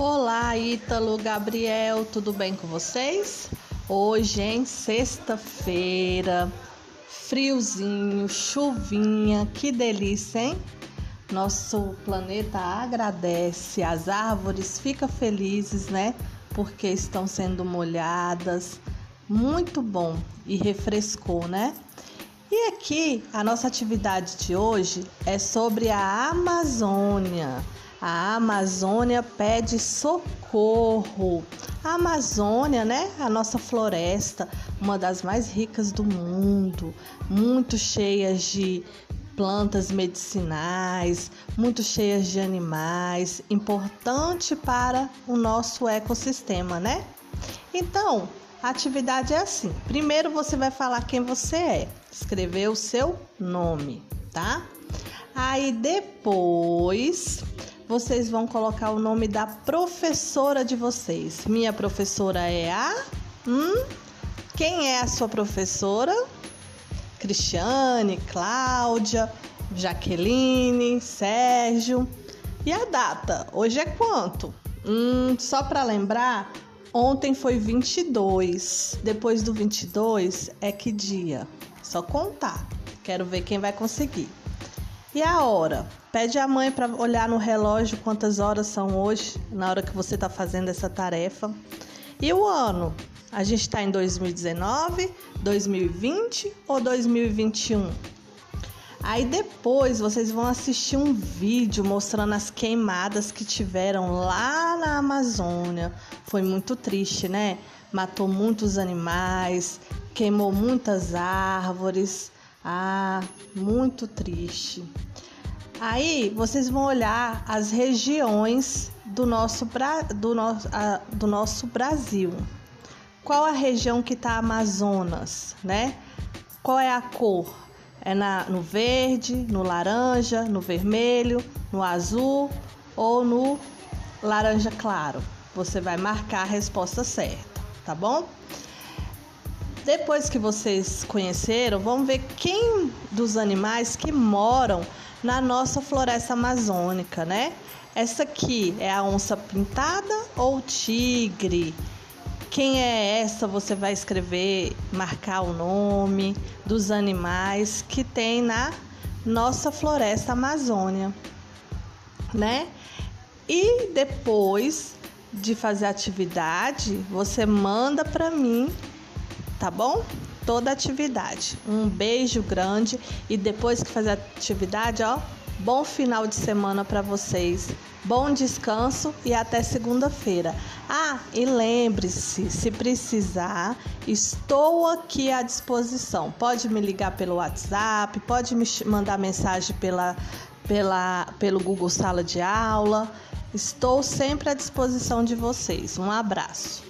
Olá, Ítalo, Gabriel, tudo bem com vocês? Hoje, em sexta-feira, friozinho, chuvinha, que delícia, hein? Nosso planeta agradece, as árvores ficam felizes, né? Porque estão sendo molhadas. Muito bom e refrescou, né? E aqui a nossa atividade de hoje é sobre a Amazônia. A Amazônia pede socorro. A Amazônia, né? A nossa floresta, uma das mais ricas do mundo, muito cheias de plantas medicinais, muito cheias de animais, importante para o nosso ecossistema, né? Então, a atividade é assim: primeiro você vai falar quem você é, escrever o seu nome, tá? Aí depois vocês vão colocar o nome da professora de vocês. Minha professora é a. Hum? Quem é a sua professora? Cristiane, Cláudia, Jaqueline, Sérgio. E a data? Hoje é quanto? Hum, só para lembrar, ontem foi 22. Depois do 22 é que dia? Só contar. Quero ver quem vai conseguir. E a hora? Pede à mãe para olhar no relógio quantas horas são hoje, na hora que você está fazendo essa tarefa. E o ano? A gente está em 2019, 2020 ou 2021? Aí depois vocês vão assistir um vídeo mostrando as queimadas que tiveram lá na Amazônia. Foi muito triste, né? Matou muitos animais, queimou muitas árvores. Ah, muito triste. Aí vocês vão olhar as regiões do nosso, do nosso, do nosso Brasil. Qual a região que está Amazonas, né? Qual é a cor? É na, no verde, no laranja, no vermelho, no azul ou no laranja claro? Você vai marcar a resposta certa, tá bom? Depois que vocês conheceram, vamos ver quem dos animais que moram na nossa floresta amazônica, né? Essa aqui é a onça pintada ou tigre? Quem é essa? Você vai escrever, marcar o nome dos animais que tem na nossa floresta amazônia, né? E depois de fazer a atividade, você manda para mim tá bom? Toda atividade. Um beijo grande e depois que fazer a atividade, ó, bom final de semana para vocês. Bom descanso e até segunda-feira. Ah, e lembre-se, se precisar, estou aqui à disposição. Pode me ligar pelo WhatsApp, pode me mandar mensagem pela, pela, pelo Google Sala de Aula. Estou sempre à disposição de vocês. Um abraço.